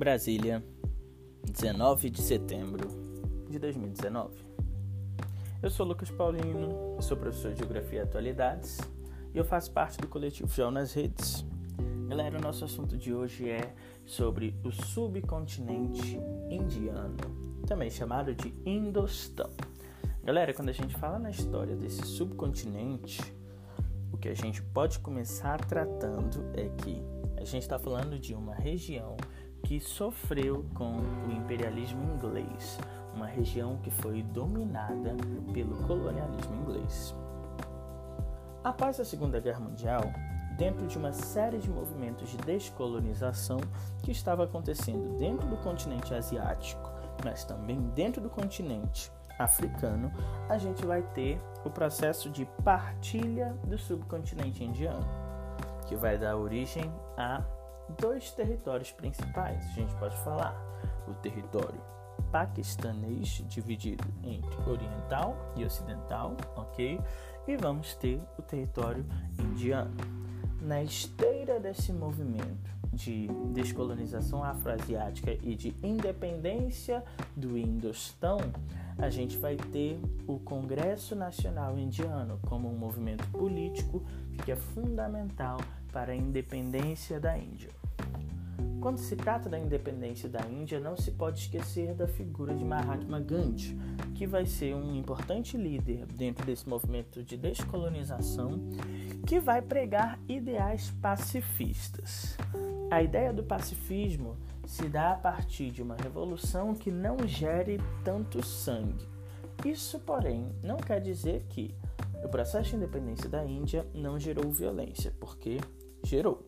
Brasília, 19 de setembro de 2019. Eu sou Lucas Paulino, sou professor de Geografia e Atualidades e eu faço parte do coletivo João nas Redes. Galera, o nosso assunto de hoje é sobre o subcontinente indiano, também chamado de Indostão. Galera, quando a gente fala na história desse subcontinente, o que a gente pode começar tratando é que a gente está falando de uma região que sofreu com o imperialismo inglês, uma região que foi dominada pelo colonialismo inglês. Após a Segunda Guerra Mundial, dentro de uma série de movimentos de descolonização que estava acontecendo dentro do continente asiático, mas também dentro do continente africano, a gente vai ter o processo de partilha do subcontinente indiano, que vai dar origem a dois territórios principais. A gente pode falar o território paquistanês, dividido entre oriental e ocidental, ok? E vamos ter o território indiano. Na esteira desse movimento de descolonização afroasiática e de independência do Indostão, a gente vai ter o Congresso Nacional Indiano como um movimento político que é fundamental para a independência da Índia. Quando se trata da independência da Índia, não se pode esquecer da figura de Mahatma Gandhi, que vai ser um importante líder dentro desse movimento de descolonização, que vai pregar ideais pacifistas. A ideia do pacifismo se dá a partir de uma revolução que não gere tanto sangue. Isso, porém, não quer dizer que o processo de independência da Índia não gerou violência, porque gerou.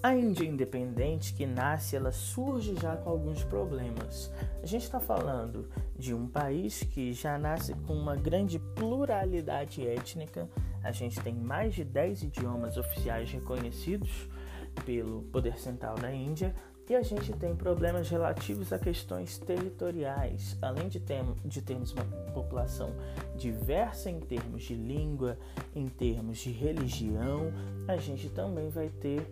A Índia independente que nasce, ela surge já com alguns problemas. A gente está falando de um país que já nasce com uma grande pluralidade étnica. A gente tem mais de 10 idiomas oficiais reconhecidos pelo poder central da Índia e a gente tem problemas relativos a questões territoriais. Além de, ter, de termos uma população diversa em termos de língua, em termos de religião, a gente também vai ter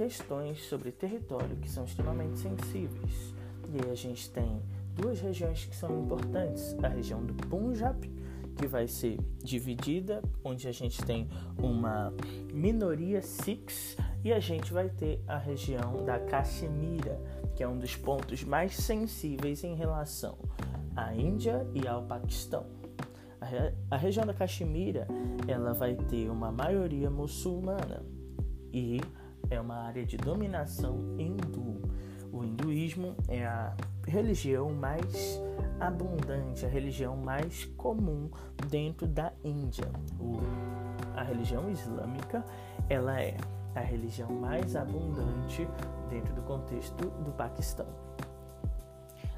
questões sobre território que são extremamente sensíveis. E aí a gente tem duas regiões que são importantes: a região do Punjab, que vai ser dividida, onde a gente tem uma minoria Sikhs, e a gente vai ter a região da Caxemira, que é um dos pontos mais sensíveis em relação à Índia e ao Paquistão. A, a região da Caxemira ela vai ter uma maioria muçulmana e é uma área de dominação hindu. O hinduísmo é a religião mais abundante, a religião mais comum dentro da Índia. O, a religião islâmica ela é a religião mais abundante dentro do contexto do Paquistão.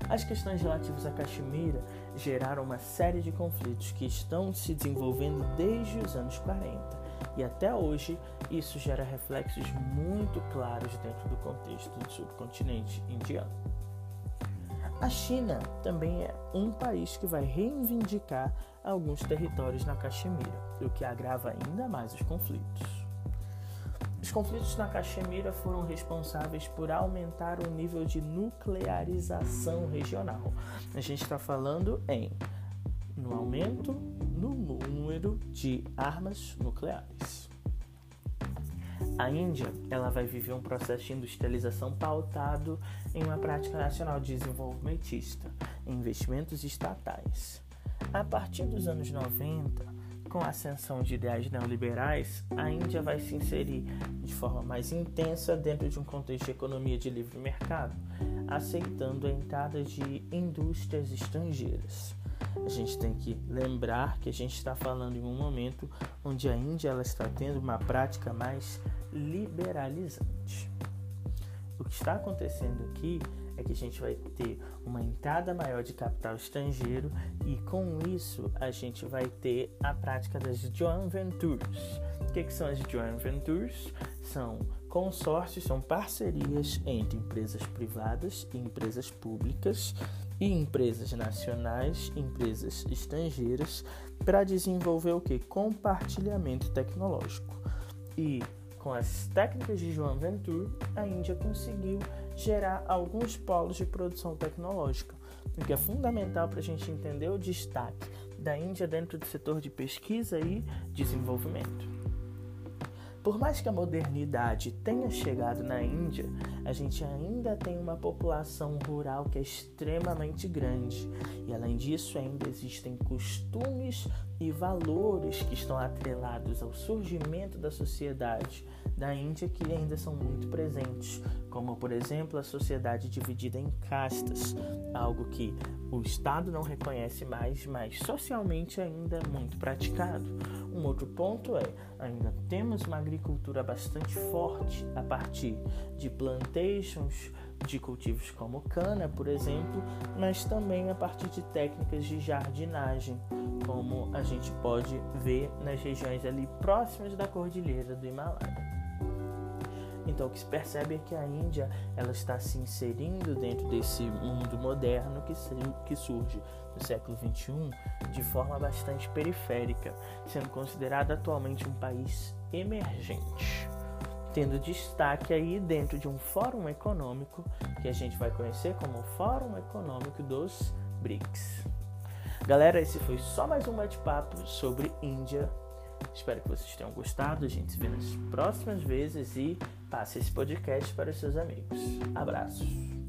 As questões relativas a Caxemira geraram uma série de conflitos que estão se desenvolvendo desde os anos 40 e até hoje isso gera reflexos muito claros dentro do contexto do subcontinente indiano. A China também é um país que vai reivindicar alguns territórios na Caxemira, o que agrava ainda mais os conflitos. Os conflitos na Caxemira foram responsáveis por aumentar o nível de nuclearização regional. A gente está falando em no aumento no de armas nucleares. A Índia ela vai viver um processo de industrialização pautado em uma prática nacional desenvolvimentista, investimentos estatais. A partir dos anos 90, com a ascensão de ideais neoliberais, a Índia vai se inserir de forma mais intensa dentro de um contexto de economia de livre mercado, aceitando a entrada de indústrias estrangeiras a gente tem que lembrar que a gente está falando em um momento onde a Índia ela está tendo uma prática mais liberalizante. Está acontecendo aqui é que a gente vai ter uma entrada maior de capital estrangeiro e com isso a gente vai ter a prática das joint ventures. O que, que são as joint ventures? São consórcios, são parcerias entre empresas privadas e empresas públicas e empresas nacionais, empresas estrangeiras para desenvolver o que? Compartilhamento tecnológico. E com as técnicas de João Ventura, a Índia conseguiu gerar alguns polos de produção tecnológica, o que é fundamental para a gente entender o destaque da Índia dentro do setor de pesquisa e desenvolvimento. Por mais que a modernidade tenha chegado na Índia, a gente ainda tem uma população rural que é extremamente grande. E além disso, ainda existem costumes e valores que estão atrelados ao surgimento da sociedade da Índia que ainda são muito presentes, como por exemplo a sociedade dividida em castas, algo que o Estado não reconhece mais, mas socialmente ainda é muito praticado. Um outro ponto é, ainda temos uma agricultura bastante forte a partir de plantations, de cultivos como cana, por exemplo, mas também a partir de técnicas de jardinagem, como a gente pode ver nas regiões ali próximas da cordilheira do Himalaia. Então o que se percebe é que a Índia ela está se inserindo dentro desse mundo moderno que, que surge no século XXI de forma bastante periférica, sendo considerado atualmente um país emergente tendo destaque aí dentro de um fórum econômico que a gente vai conhecer como o Fórum Econômico dos BRICS. Galera, esse foi só mais um bate-papo sobre Índia. Espero que vocês tenham gostado. A gente se vê nas próximas vezes e passe esse podcast para os seus amigos. Abraços.